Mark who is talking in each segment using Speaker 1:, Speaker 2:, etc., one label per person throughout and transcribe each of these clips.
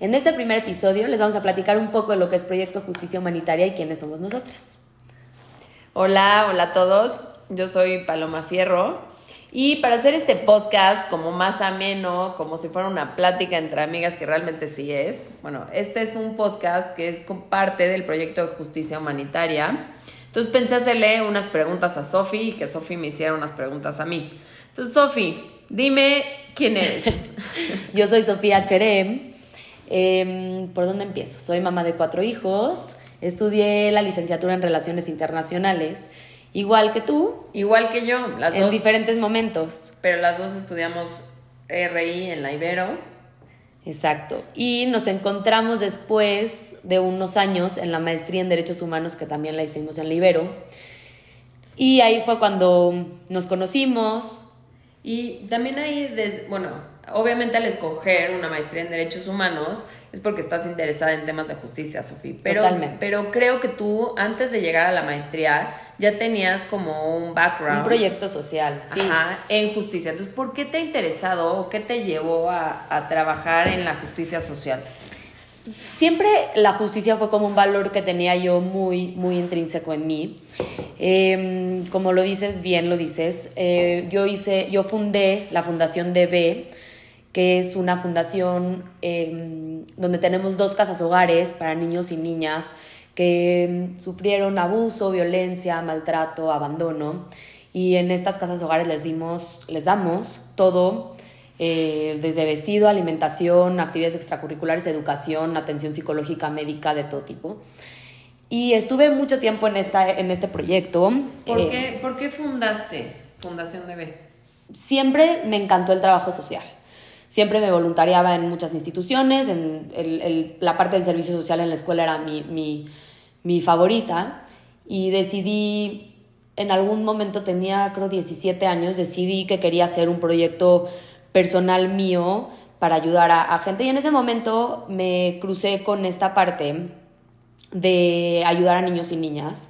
Speaker 1: En este primer episodio les vamos a platicar un poco de lo que es Proyecto Justicia Humanitaria y quiénes somos nosotras.
Speaker 2: Hola, hola a todos. Yo soy Paloma Fierro. Y para hacer este podcast como más ameno, como si fuera una plática entre amigas, que realmente sí es, bueno, este es un podcast que es parte del proyecto de justicia humanitaria. Entonces pensé hacerle unas preguntas a Sofi y que Sofi me hiciera unas preguntas a mí. Entonces, Sofi, dime quién eres.
Speaker 1: Yo soy Sofía Cherem. Em, ¿Por dónde empiezo? Soy mamá de cuatro hijos. Estudié la licenciatura en Relaciones Internacionales, igual que tú,
Speaker 2: Igual que yo, las
Speaker 1: en
Speaker 2: dos.
Speaker 1: diferentes momentos.
Speaker 2: Pero las dos estudiamos RI en la Ibero.
Speaker 1: Exacto. Y nos encontramos después de unos años en la maestría en Derechos Humanos, que también la hicimos en Libero. Y ahí fue cuando nos conocimos.
Speaker 2: Y también ahí, des- bueno, obviamente al escoger una maestría en derechos humanos es porque estás interesada en temas de justicia, Sofía. Pero,
Speaker 1: Totalmente.
Speaker 2: pero creo que tú, antes de llegar a la maestría, ya tenías como un background.
Speaker 1: Un proyecto social, sí.
Speaker 2: Ajá, en justicia. Entonces, ¿por qué te ha interesado o qué te llevó a, a trabajar en la justicia social?
Speaker 1: Siempre la justicia fue como un valor que tenía yo muy, muy intrínseco en mí. Eh, como lo dices, bien lo dices. Eh, yo hice, yo fundé la Fundación DB, que es una fundación eh, donde tenemos dos casas hogares para niños y niñas que mm, sufrieron abuso, violencia, maltrato, abandono. Y en estas casas hogares les dimos, les damos todo eh, desde vestido, alimentación, actividades extracurriculares, educación, atención psicológica, médica, de todo tipo. Y estuve mucho tiempo en, esta, en este proyecto.
Speaker 2: ¿Por,
Speaker 1: Eh,
Speaker 2: qué, ¿Por qué fundaste Fundación DB?
Speaker 1: Siempre me encantó el trabajo social. Siempre me voluntariaba en muchas instituciones, en el- el- la parte del servicio social en la escuela era mi, mi, mi favorita. Y decidí, en algún momento tenía creo 17 años, decidí que quería hacer un proyecto personal mío para ayudar a, a gente. Y en ese momento me crucé con esta parte de ayudar a niños y niñas,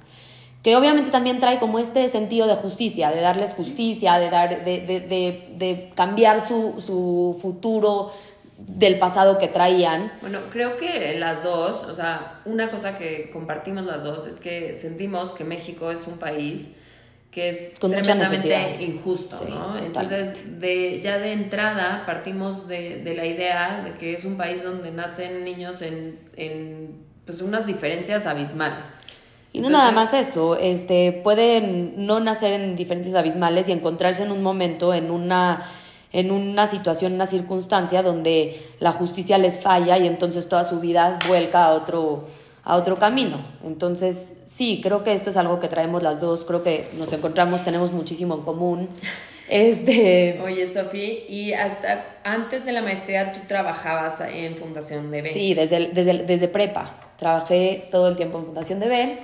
Speaker 1: que obviamente también trae como este sentido de justicia, de darles justicia, de, dar, de, de, de, de cambiar su, su futuro del pasado que traían.
Speaker 2: Bueno, creo que las dos, o sea, una cosa que compartimos las dos es que sentimos que México es un país que es
Speaker 1: Con
Speaker 2: tremendamente injusto,
Speaker 1: Sí,
Speaker 2: ¿no?
Speaker 1: totalmente.
Speaker 2: Entonces, de, ya de entrada partimos de, de la idea de que es un país donde nacen niños en, en pues, unas diferencias abismales.
Speaker 1: Y no
Speaker 2: Entonces-
Speaker 1: nada más eso, este, pueden no nacer en diferencias abismales y encontrarse en un momento, en una, en una situación, una circunstancia donde la justicia les falla y entonces toda su vida vuelca a otro, a otro camino. Entonces, sí, creo que esto es algo que traemos las dos, creo que nos encontramos, tenemos muchísimo en común. Este,
Speaker 2: Oye, Sofía, y hasta antes de la maestría tú trabajabas en Fundación DB.
Speaker 1: Sí, desde, desde, desde prepa. Trabajé todo el tiempo en Fundación DB.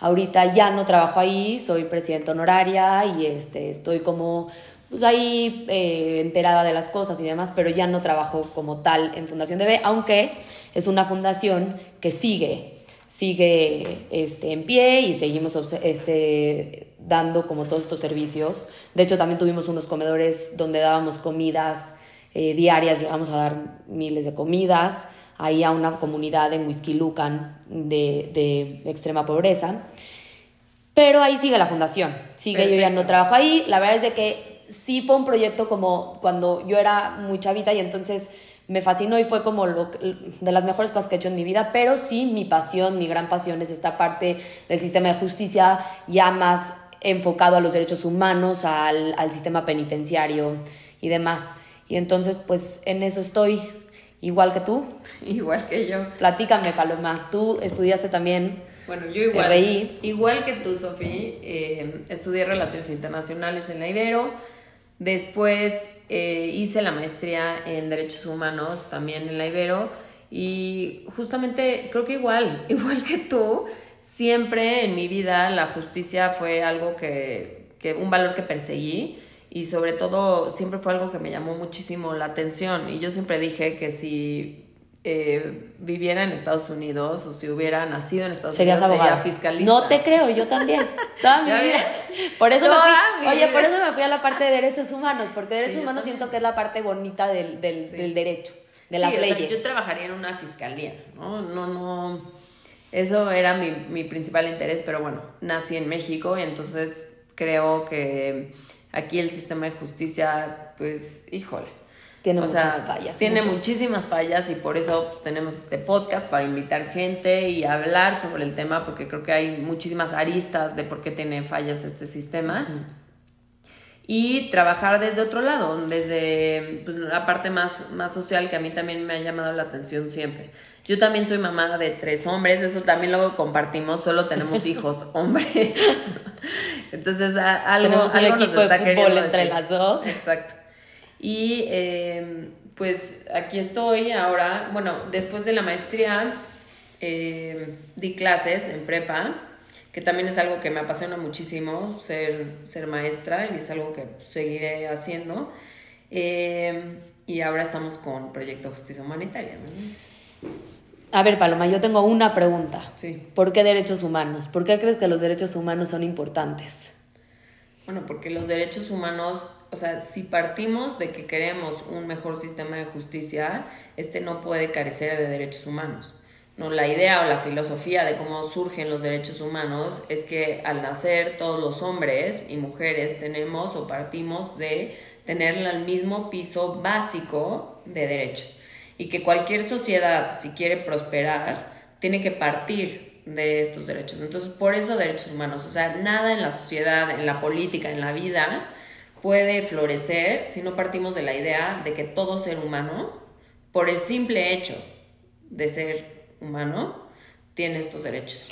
Speaker 1: Ahorita ya no trabajo ahí, soy presidenta honoraria y este, estoy como pues ahí eh, enterada de las cosas y demás, pero ya no trabajo como tal en Fundación DB, aunque es una fundación que sigue, sigue este, en pie y seguimos este, dando como todos estos servicios. De hecho, también tuvimos unos comedores donde dábamos comidas eh, diarias, llegamos a dar miles de comidas ahí a una comunidad en Huizquilucan de, de extrema pobreza. Pero ahí sigue la fundación, sigue, yo ya no
Speaker 2: Perfecto.
Speaker 1: trabajo ahí. La verdad es de que sí fue un proyecto como cuando yo era muy chavita y entonces me fascinó y fue como lo, de las mejores cosas que he hecho en mi vida, pero sí mi pasión, mi gran pasión es esta parte del sistema de justicia ya más enfocado a los derechos humanos, al, al sistema penitenciario y demás. Y entonces pues en eso estoy, igual que tú.
Speaker 2: Igual que yo.
Speaker 1: Platícame, Paloma, tú estudiaste también
Speaker 2: Bueno, yo igual,
Speaker 1: RI.
Speaker 2: igual que tú, Sofía, eh, estudié Relaciones Internacionales en la Ibero. Después eh, hice la maestría en Derechos Humanos también en la Ibero. Y justamente creo que igual, igual que tú, siempre en mi vida la justicia fue algo que, que un valor que perseguí y sobre todo siempre fue algo que me llamó muchísimo la atención y yo siempre dije que si eh, viviera en Estados Unidos o si hubiera nacido en Estados
Speaker 1: Serías
Speaker 2: Unidos
Speaker 1: abogada.
Speaker 2: sería fiscalista.
Speaker 1: No te creo, yo también. Toda mi vida. Por eso me fui,
Speaker 2: mi
Speaker 1: oye,
Speaker 2: vida.
Speaker 1: por eso me fui a la parte de derechos humanos, porque derechos
Speaker 2: Sí,
Speaker 1: humanos siento que es la parte bonita del, del, del derecho, de las
Speaker 2: Sí, sea,
Speaker 1: leyes.
Speaker 2: yo trabajaría en una fiscalía, ¿no? No, no. Eso era mi, mi principal interés, pero bueno, nací en México y entonces creo que aquí el sistema de justicia, pues, híjole.
Speaker 1: Tiene
Speaker 2: O
Speaker 1: muchas
Speaker 2: sea,
Speaker 1: fallas.
Speaker 2: Tiene
Speaker 1: muchas-
Speaker 2: muchísimas fallas y por eso pues, tenemos este podcast para invitar gente y hablar sobre el tema porque creo que hay muchísimas aristas de por qué tiene fallas este sistema. Y trabajar desde otro lado, desde pues, la parte más, más social que a mí también me ha llamado la atención siempre. Yo también soy mamá de tres hombres, eso también luego compartimos, solo tenemos hijos hombres. Entonces, a- algo,
Speaker 1: Tenemos un
Speaker 2: algo nos
Speaker 1: equipo de
Speaker 2: está queriendo
Speaker 1: entre
Speaker 2: decir.
Speaker 1: las dos.
Speaker 2: Exacto. Y eh, pues aquí estoy ahora, bueno, después de la maestría eh, di clases en prepa, que también es algo que me apasiona muchísimo, ser, ser maestra, y es algo que seguiré haciendo. Eh, y ahora estamos con Proyecto Justicia Humanitaria. ¿no?
Speaker 1: A ver, Paloma, yo tengo una pregunta.
Speaker 2: Sí.
Speaker 1: ¿Por qué derechos humanos? ¿Por qué crees que los derechos humanos son importantes?
Speaker 2: Bueno, porque los derechos humanos, o sea, si partimos de que queremos un mejor sistema de justicia, este no puede carecer de derechos humanos. No, la idea o la filosofía de cómo surgen los derechos humanos es que al nacer todos los hombres y mujeres tenemos o partimos de tener el mismo piso básico de derechos y que cualquier sociedad, si quiere prosperar, tiene que partir de estos derechos. Entonces, por eso derechos humanos, o sea, nada en la sociedad, en la política, en la vida puede florecer si no partimos de la idea de que todo ser humano, por el simple hecho de ser humano, tiene estos derechos.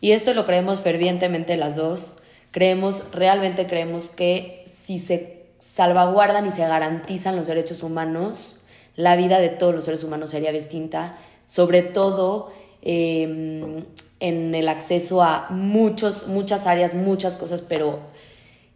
Speaker 1: Y esto lo creemos fervientemente las dos. Creemos, realmente creemos que si se salvaguardan y se garantizan los derechos humanos, la vida de todos los seres humanos sería distinta, sobre todo eh, en el acceso a muchos, muchas áreas, muchas cosas, pero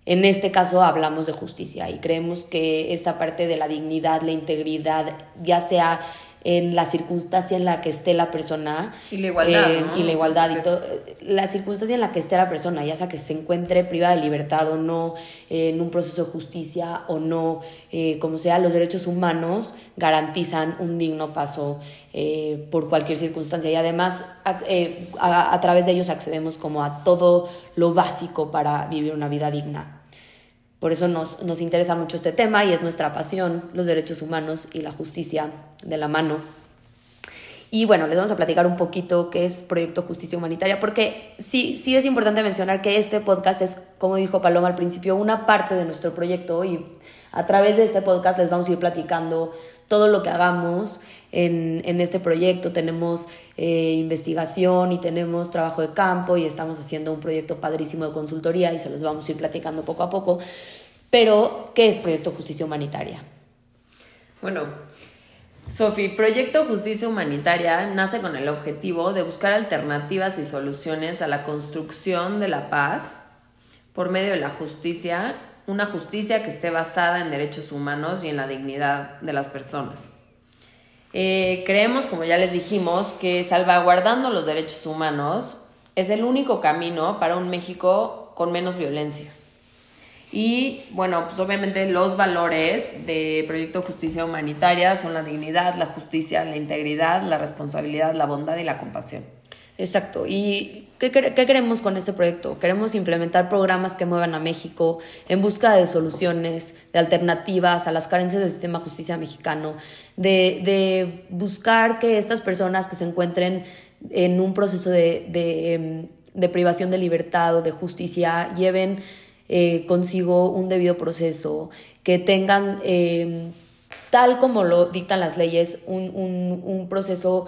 Speaker 1: en este caso hablamos de justicia y creemos que esta parte de la dignidad, la integridad, ya sea en la circunstancia en la que esté la persona
Speaker 2: Y la igualdad,
Speaker 1: eh,
Speaker 2: ¿no?
Speaker 1: y la igualdad y todo la circunstancia en la que esté la persona, ya sea que se encuentre privada de libertad o no, eh, en un proceso de justicia o no, eh, como sea, los derechos humanos garantizan un digno paso eh, por cualquier circunstancia y además a, eh, a- a través de ellos accedemos como a todo lo básico para vivir una vida digna. Por eso nos, nos interesa mucho este tema y es nuestra pasión, los derechos humanos y la justicia de la mano. Y bueno, les vamos a platicar un poquito qué es Proyecto Justicia Humanitaria, porque sí, sí es importante mencionar que este podcast es, como dijo Paloma al principio, una parte de nuestro proyecto y a través de este podcast les vamos a ir platicando todo lo que hagamos en, en este proyecto. Tenemos eh, investigación y tenemos trabajo de campo y estamos haciendo un proyecto padrísimo de consultoría y se los vamos a ir platicando poco a poco. Pero, ¿qué es Proyecto Justicia Humanitaria?
Speaker 2: Bueno, Sofi, Proyecto Justicia Humanitaria nace con el objetivo de buscar alternativas y soluciones a la construcción de la paz por medio de la justicia, una justicia que esté basada en derechos humanos y en la dignidad de las personas. Eh, creemos, como ya les dijimos, que salvaguardando los derechos humanos es el único camino para un México con menos violencia. Y bueno, pues obviamente los valores de Proyecto Justicia Humanitaria son la dignidad, la justicia, la integridad, la responsabilidad, la bondad y la compasión.
Speaker 1: Exacto. ¿Y qué, qué queremos con este proyecto? Queremos implementar programas que muevan a México en busca de soluciones, de alternativas a las carencias del sistema de justicia mexicano, de, de buscar que estas personas que se encuentren en un proceso de, de, em, de privación de libertad o de justicia lleven eh, consigo un debido proceso, que tengan, eh, tal como lo dictan las leyes, un, un, un proceso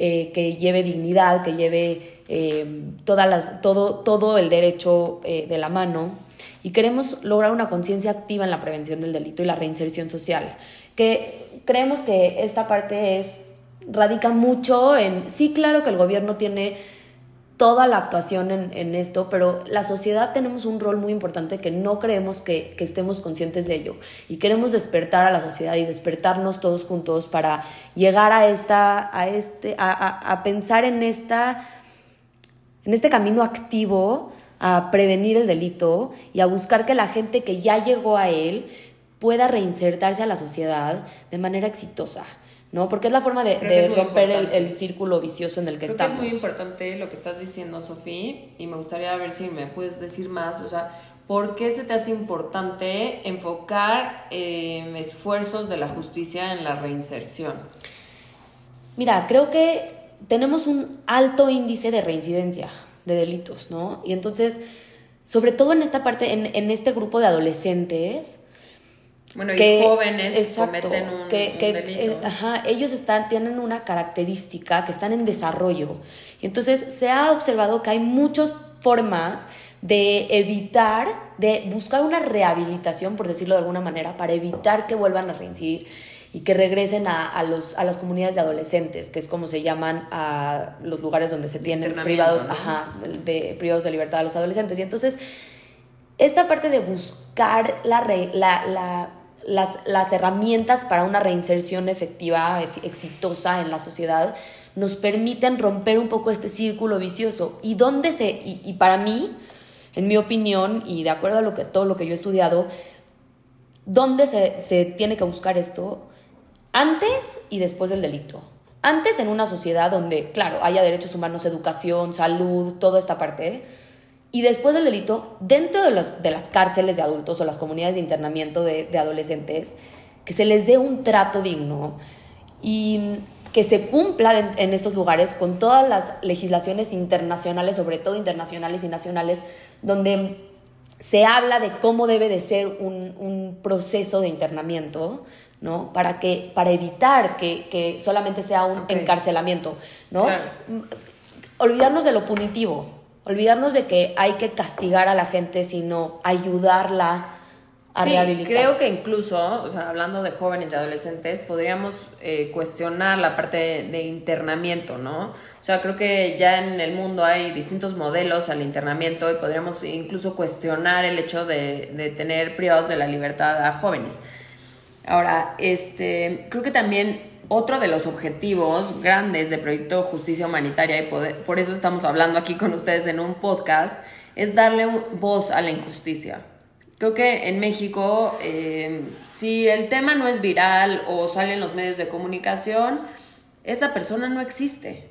Speaker 1: eh, que lleve dignidad, que lleve eh, todas las, todo, todo el derecho eh, de la mano. Y queremos lograr una conciencia activa en la prevención del delito y la reinserción social. Que creemos que esta parte es, radica mucho en, sí, claro que el gobierno tiene toda la actuación en, en, esto, pero la sociedad tenemos un rol muy importante que no creemos que, que, estemos conscientes de ello. Y queremos despertar a la sociedad y despertarnos todos juntos para llegar a, esta, a, este, a, a, a pensar en, esta, en este camino activo a prevenir el delito y a buscar que la gente que ya llegó a él pueda reinsertarse a la sociedad de manera exitosa. ¿No? Porque es la forma de, de romper el, el, círculo vicioso en el que
Speaker 2: Creo
Speaker 1: estamos.
Speaker 2: Que es muy importante lo que estás diciendo, Sofía, y me gustaría ver si me puedes decir más, o sea, ¿por qué se te hace importante enfocar eh, esfuerzos de la justicia en la reinserción?
Speaker 1: Mira, creo que tenemos un alto índice de reincidencia de delitos, ¿no? Y entonces, sobre todo en esta parte, en, en este grupo de adolescentes,
Speaker 2: bueno, que, y jóvenes exacto, cometen un,
Speaker 1: que,
Speaker 2: un
Speaker 1: que,
Speaker 2: delito.
Speaker 1: eh, ajá, ellos están, tienen una característica que están en desarrollo. Y entonces se ha observado que hay muchas formas de evitar, de buscar una rehabilitación, por decirlo de alguna manera, para evitar que vuelvan a reincidir y que regresen a, a, los, a las comunidades de adolescentes, que es como se llaman a los lugares donde se tienen privados,
Speaker 2: ¿no?
Speaker 1: ajá, de, privados de libertad a los adolescentes. Y entonces, esta parte de buscar la, re, la, la las, las, herramientas para una reinserción efectiva, exitosa en la sociedad, nos permiten romper un poco este círculo vicioso. Y dónde se, y, para mí, en mi opinión, y de acuerdo a lo que, todo lo que yo he estudiado, ¿dónde se, se tiene que buscar esto? Antes y después del delito. Antes en una sociedad donde, claro, haya derechos humanos, educación, salud, toda esta parte, y después del delito, dentro de, los, de las cárceles de adultos o las comunidades de internamiento de, de, adolescentes, que se les dé un trato digno y que se cumpla en, en, estos lugares con todas las legislaciones internacionales, sobre todo internacionales y nacionales, donde se habla de cómo debe de ser un, un proceso de internamiento, ¿no? Para, que, para evitar que, que solamente sea un okay. encarcelamiento, ¿no?
Speaker 2: Claro.
Speaker 1: Olvidarnos de lo punitivo, olvidarnos de que hay que castigar a la gente, sino ayudarla a
Speaker 2: sí,
Speaker 1: rehabilitarse.
Speaker 2: Creo que incluso, o sea, hablando de jóvenes y adolescentes, podríamos eh, cuestionar la parte de, de, internamiento, ¿no? O sea, creo que ya en el mundo hay distintos modelos al internamiento y podríamos incluso cuestionar el hecho de, de tener privados de la libertad a jóvenes. Ahora, este, creo que también otro de los objetivos grandes del proyecto Justicia Humanitaria, y poder, por eso estamos hablando aquí con ustedes en un podcast, es darle voz a la injusticia. Creo que en México, eh, si el tema no es viral o sale en los medios de comunicación, esa persona no existe.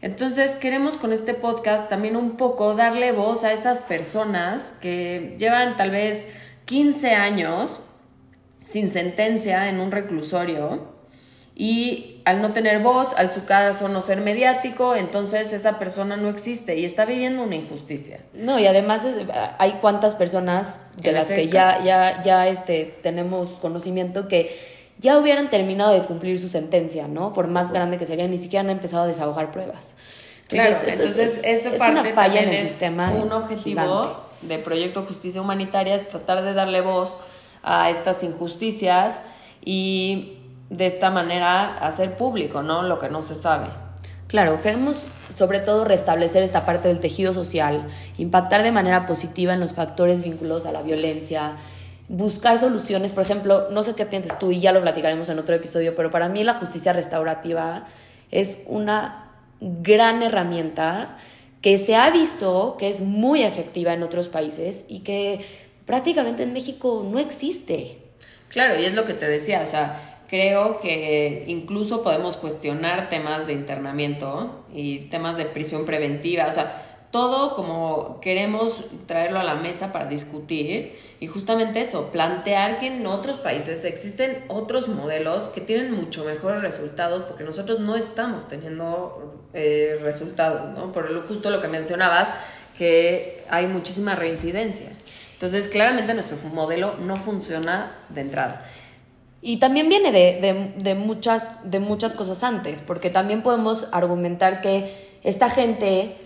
Speaker 2: Entonces queremos con este podcast también un poco darle voz a esas personas que llevan tal vez 15 años sin sentencia en un reclusorio y al no tener voz, al su caso no ser mediático, entonces esa persona no existe y está viviendo una injusticia.
Speaker 1: No, y además es, hay cuantas personas de las que ya, ya, ya este, tenemos conocimiento que ya hubieran terminado de cumplir su sentencia, ¿no? Por más grande que sería, ni siquiera han empezado a desahogar pruebas.
Speaker 2: Entonces, claro, entonces es, esa parte
Speaker 1: una falla en el sistema.
Speaker 2: Un objetivo
Speaker 1: gigante.
Speaker 2: de Proyecto Justicia Humanitaria es tratar de darle voz a estas injusticias y de esta manera hacer público, ¿no? Lo que no se sabe.
Speaker 1: Claro, queremos sobre todo restablecer esta parte del tejido social, impactar de manera positiva en los factores vinculados a la violencia, buscar soluciones, por ejemplo, no sé qué piensas tú y ya lo platicaremos en otro episodio, pero para mí la justicia restaurativa es una gran herramienta que se ha visto que es muy efectiva en otros países y que prácticamente en México no existe.
Speaker 2: Claro, y es lo que te decía, o sea, creo que incluso podemos cuestionar temas de internamiento y temas de prisión preventiva, o sea, todo como queremos traerlo a la mesa para discutir y justamente eso, plantear que en otros países existen otros modelos que tienen mucho mejores resultados porque nosotros no estamos teniendo eh, resultados, ¿no? Por lo, justo lo que mencionabas, que hay muchísima reincidencia. Entonces, claramente nuestro modelo no funciona de entrada.
Speaker 1: Y también viene de, de, de, muchas, de muchas cosas antes, porque también podemos argumentar que esta gente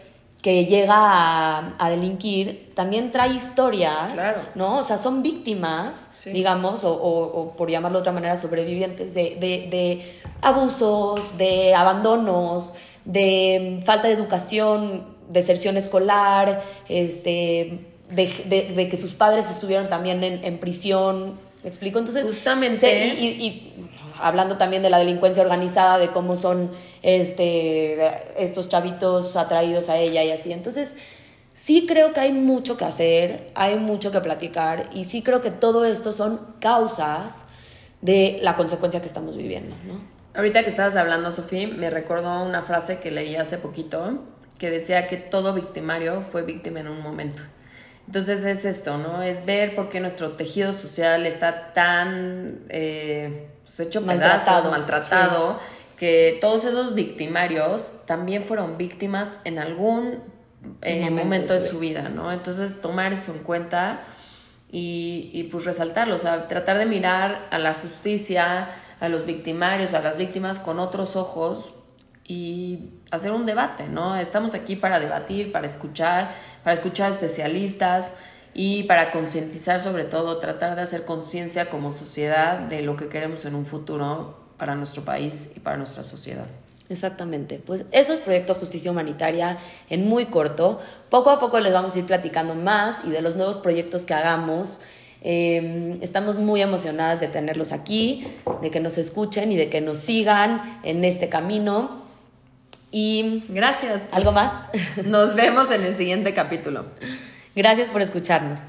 Speaker 1: que llega a, a delinquir también trae historias,
Speaker 2: claro.
Speaker 1: ¿no? O sea, son víctimas, sí. digamos, o, o, o, por llamarlo de otra manera, sobrevivientes de, de, de abusos, de abandonos, de falta de educación, deserción escolar, este, de, que sus padres estuvieron también en, prisión. ¿Me explico? Entonces,
Speaker 2: justamente.
Speaker 1: y, hablando también de la delincuencia organizada, de cómo son este, estos chavitos atraídos a ella y así. Entonces, sí creo que hay mucho que hacer, hay mucho que platicar y sí creo que todo esto son causas de la consecuencia que estamos viviendo, ¿no?
Speaker 2: Ahorita que estabas hablando, Sofía, me recordó una frase que leí hace poquito que decía que todo victimario fue víctima en un momento. Entonces es esto, ¿no? Es ver por qué nuestro tejido social está tan eh, pues, hecho maltratado, maltratado que todos esos victimarios también fueron víctimas en algún eh, momento, de, su vida, ¿no? Entonces tomar eso en cuenta y, y pues resaltarlo, o sea, tratar de mirar a la justicia, a los victimarios, a las víctimas con otros ojos y hacer un debate, ¿no? Estamos aquí para debatir, para escuchar, para escuchar especialistas y para concientizar sobre todo, tratar de hacer conciencia como sociedad de lo que queremos en un futuro para nuestro país y para nuestra sociedad.
Speaker 1: Exactamente, pues eso es Proyecto Justicia Humanitaria en muy corto. Poco a poco les vamos a ir platicando más y de los nuevos proyectos que hagamos. Em, estamos muy emocionadas de tenerlos aquí, de que nos escuchen y de que nos sigan en este camino. Y
Speaker 2: gracias.
Speaker 1: ¿Algo más?
Speaker 2: Nos vemos en el siguiente capítulo.
Speaker 1: Gracias por escucharnos.